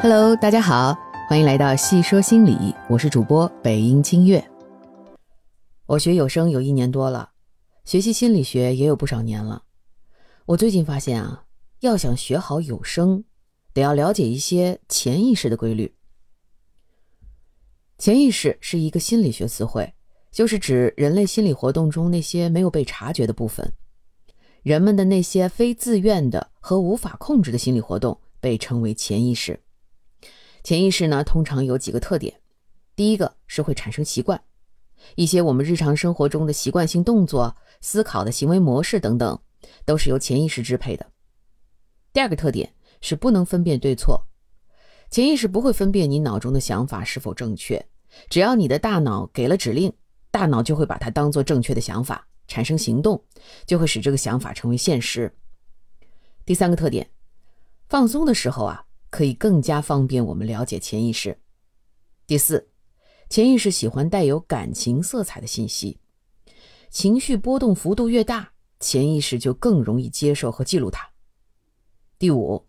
Hello，大家好，欢迎来到细说心理，我是主播北音清月。我学有声有一年多了，学习心理学也有不少年了。我最近发现啊，要想学好有声，得要了解一些潜意识的规律。潜意识是一个心理学词汇，就是指人类心理活动中那些没有被察觉的部分。人们的那些非自愿的和无法控制的心理活动被称为潜意识。潜意识呢，通常有几个特点。第一个是会产生习惯，一些我们日常生活中的习惯性动作、思考的行为模式等等，都是由潜意识支配的。第二个特点是不能分辨对错，潜意识不会分辨你脑中的想法是否正确，只要你的大脑给了指令，大脑就会把它当做正确的想法，产生行动，就会使这个想法成为现实。第三个特点，放松的时候啊。可以更加方便我们了解潜意识。第四，潜意识喜欢带有感情色彩的信息，情绪波动幅度越大，潜意识就更容易接受和记录它。第五，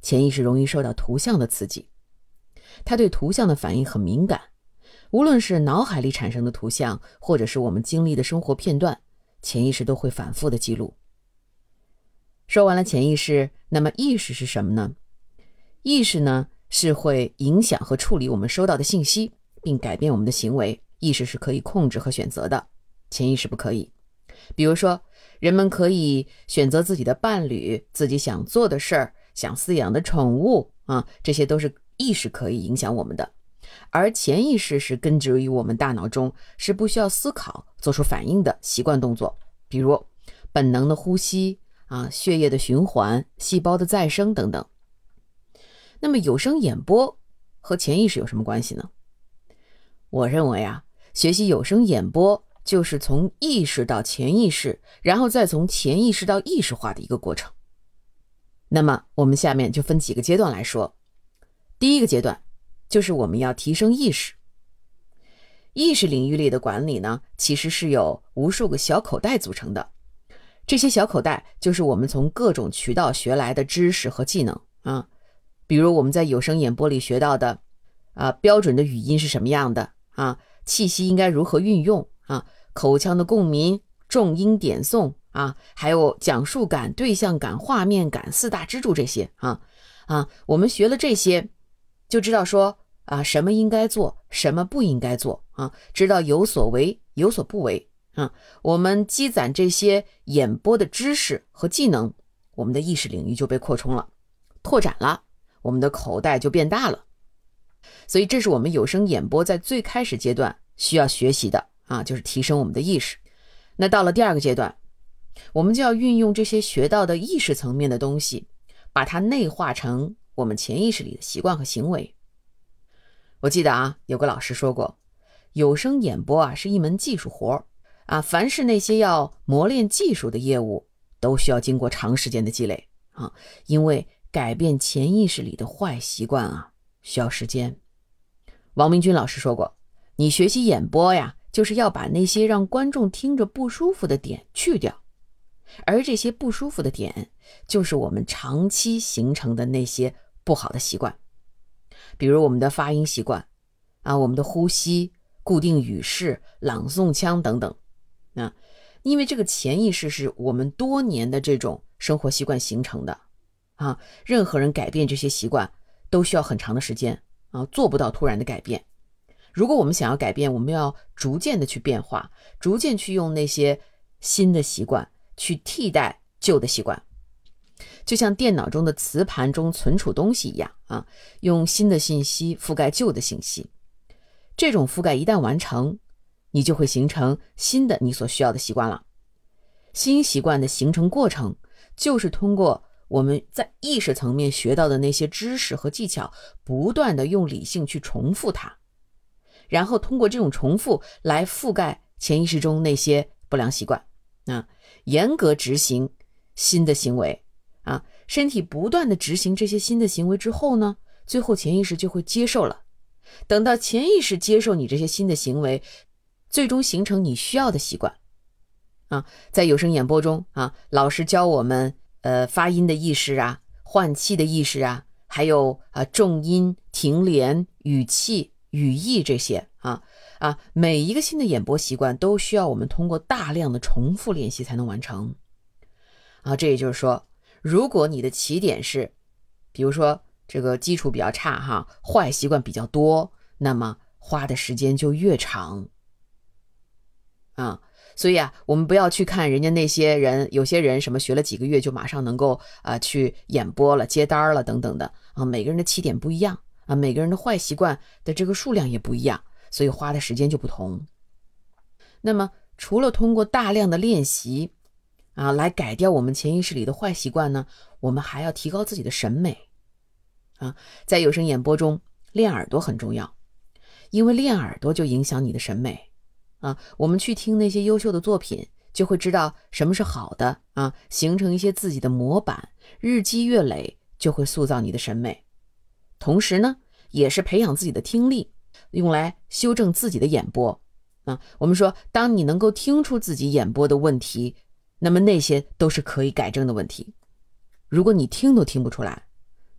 潜意识容易受到图像的刺激，它对图像的反应很敏感，无论是脑海里产生的图像，或者是我们经历的生活片段，潜意识都会反复的记录。说完了潜意识，那么意识是什么呢？意识呢是会影响和处理我们收到的信息，并改变我们的行为。意识是可以控制和选择的，潜意识不可以。比如说，人们可以选择自己的伴侣、自己想做的事儿、想饲养的宠物啊，这些都是意识可以影响我们的。而潜意识是根植于我们大脑中，是不需要思考、做出反应的习惯动作，比如本能的呼吸啊、血液的循环、细胞的再生等等。那么有声演播和潜意识有什么关系呢？我认为啊，学习有声演播就是从意识到潜意识，然后再从潜意识到意识化的一个过程。那么我们下面就分几个阶段来说。第一个阶段就是我们要提升意识。意识领域里的管理呢，其实是由无数个小口袋组成的。这些小口袋就是我们从各种渠道学来的知识和技能啊。比如我们在有声演播里学到的，啊，标准的语音是什么样的啊？气息应该如何运用啊？口腔的共鸣、重音点诵啊，还有讲述感、对象感、画面感四大支柱这些啊啊，我们学了这些，就知道说啊，什么应该做，什么不应该做啊，知道有所为，有所不为啊。我们积攒这些演播的知识和技能，我们的意识领域就被扩充了，拓展了。我们的口袋就变大了，所以这是我们有声演播在最开始阶段需要学习的啊，就是提升我们的意识。那到了第二个阶段，我们就要运用这些学到的意识层面的东西，把它内化成我们潜意识里的习惯和行为。我记得啊，有个老师说过，有声演播啊是一门技术活啊，凡是那些要磨练技术的业务，都需要经过长时间的积累啊，因为。改变潜意识里的坏习惯啊，需要时间。王明军老师说过：“你学习演播呀，就是要把那些让观众听着不舒服的点去掉，而这些不舒服的点，就是我们长期形成的那些不好的习惯，比如我们的发音习惯啊，我们的呼吸、固定语式、朗诵腔等等。啊，因为这个潜意识是我们多年的这种生活习惯形成的。”啊，任何人改变这些习惯都需要很长的时间啊，做不到突然的改变。如果我们想要改变，我们要逐渐的去变化，逐渐去用那些新的习惯去替代旧的习惯，就像电脑中的磁盘中存储东西一样啊，用新的信息覆盖旧的信息。这种覆盖一旦完成，你就会形成新的你所需要的习惯了。新习惯的形成过程就是通过。我们在意识层面学到的那些知识和技巧，不断的用理性去重复它，然后通过这种重复来覆盖潜意识中那些不良习惯啊，严格执行新的行为啊，身体不断的执行这些新的行为之后呢，最后潜意识就会接受了。等到潜意识接受你这些新的行为，最终形成你需要的习惯啊，在有声演播中啊，老师教我们。呃，发音的意识啊，换气的意识啊，还有啊重音、停连、语气、语义这些啊啊，每一个新的演播习惯都需要我们通过大量的重复练习才能完成。啊，这也就是说，如果你的起点是，比如说这个基础比较差哈，坏习惯比较多，那么花的时间就越长。啊，所以啊，我们不要去看人家那些人，有些人什么学了几个月就马上能够啊去演播了、接单了等等的啊。每个人的起点不一样啊，每个人的坏习惯的这个数量也不一样，所以花的时间就不同。那么，除了通过大量的练习啊来改掉我们潜意识里的坏习惯呢，我们还要提高自己的审美啊。在有声演播中，练耳朵很重要，因为练耳朵就影响你的审美。啊，我们去听那些优秀的作品，就会知道什么是好的啊，形成一些自己的模板，日积月累就会塑造你的审美。同时呢，也是培养自己的听力，用来修正自己的演播。啊，我们说，当你能够听出自己演播的问题，那么那些都是可以改正的问题。如果你听都听不出来，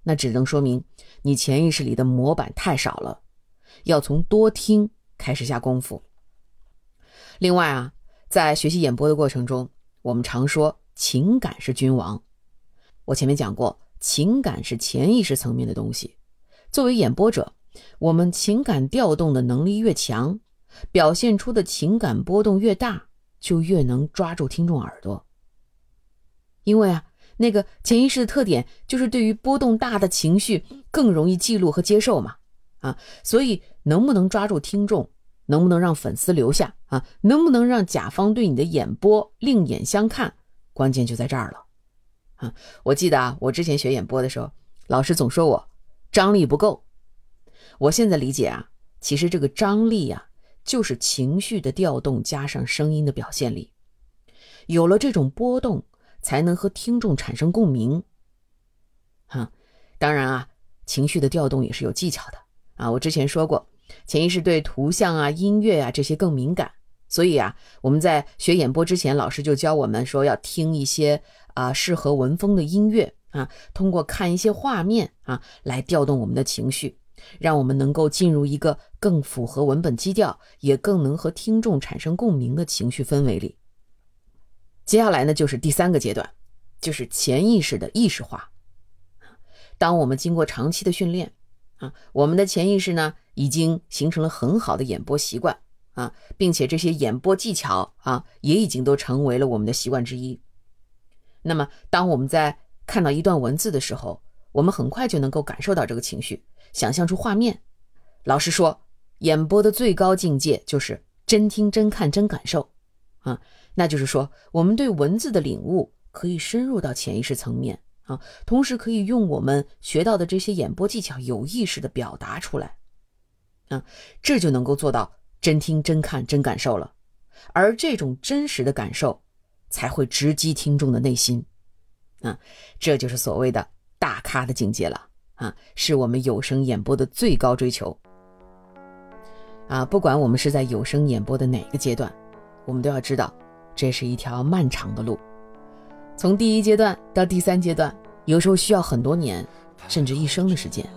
那只能说明你潜意识里的模板太少了，要从多听开始下功夫。另外啊，在学习演播的过程中，我们常说情感是君王。我前面讲过，情感是潜意识层面的东西。作为演播者，我们情感调动的能力越强，表现出的情感波动越大，就越能抓住听众耳朵。因为啊，那个潜意识的特点就是对于波动大的情绪更容易记录和接受嘛。啊，所以能不能抓住听众？能不能让粉丝留下啊？能不能让甲方对你的演播另眼相看？关键就在这儿了啊！我记得啊，我之前学演播的时候，老师总说我张力不够。我现在理解啊，其实这个张力呀，就是情绪的调动加上声音的表现力。有了这种波动，才能和听众产生共鸣。哈，当然啊，情绪的调动也是有技巧的啊。我之前说过。潜意识对图像啊、音乐啊这些更敏感，所以啊，我们在学演播之前，老师就教我们说要听一些啊适合文风的音乐啊，通过看一些画面啊来调动我们的情绪，让我们能够进入一个更符合文本基调，也更能和听众产生共鸣的情绪氛围里。接下来呢，就是第三个阶段，就是潜意识的意识化。当我们经过长期的训练。啊，我们的潜意识呢，已经形成了很好的演播习惯啊，并且这些演播技巧啊，也已经都成为了我们的习惯之一。那么，当我们在看到一段文字的时候，我们很快就能够感受到这个情绪，想象出画面。老实说，演播的最高境界就是真听、真看、真感受啊，那就是说，我们对文字的领悟可以深入到潜意识层面。啊，同时可以用我们学到的这些演播技巧，有意识的表达出来，啊，这就能够做到真听、真看、真感受了。而这种真实的感受，才会直击听众的内心，啊，这就是所谓的大咖的境界了，啊，是我们有声演播的最高追求。啊，不管我们是在有声演播的哪个阶段，我们都要知道，这是一条漫长的路。从第一阶段到第三阶段，有时候需要很多年，甚至一生的时间，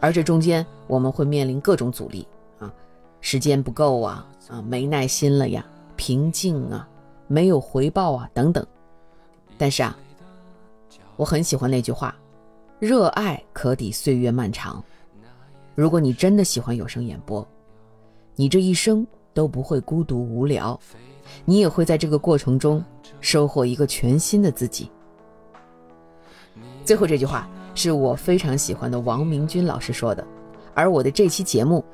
而这中间我们会面临各种阻力啊，时间不够啊，啊没耐心了呀，瓶颈啊，没有回报啊等等。但是啊，我很喜欢那句话：热爱可抵岁月漫长。如果你真的喜欢有声演播，你这一生都不会孤独无聊。你也会在这个过程中收获一个全新的自己。最后这句话是我非常喜欢的王明君老师说的，而我的这期节目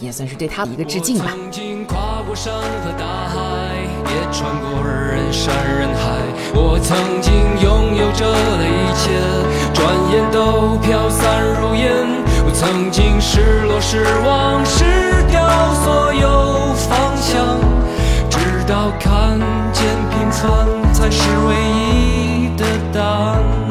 也算是对他的一个致敬吧。曾经跨过山和大海，也穿过人山人海。我曾经拥有着的一切，转眼都飘散如烟。我曾经失落失望失掉所有方向。直到看见平凡才是唯一的答案。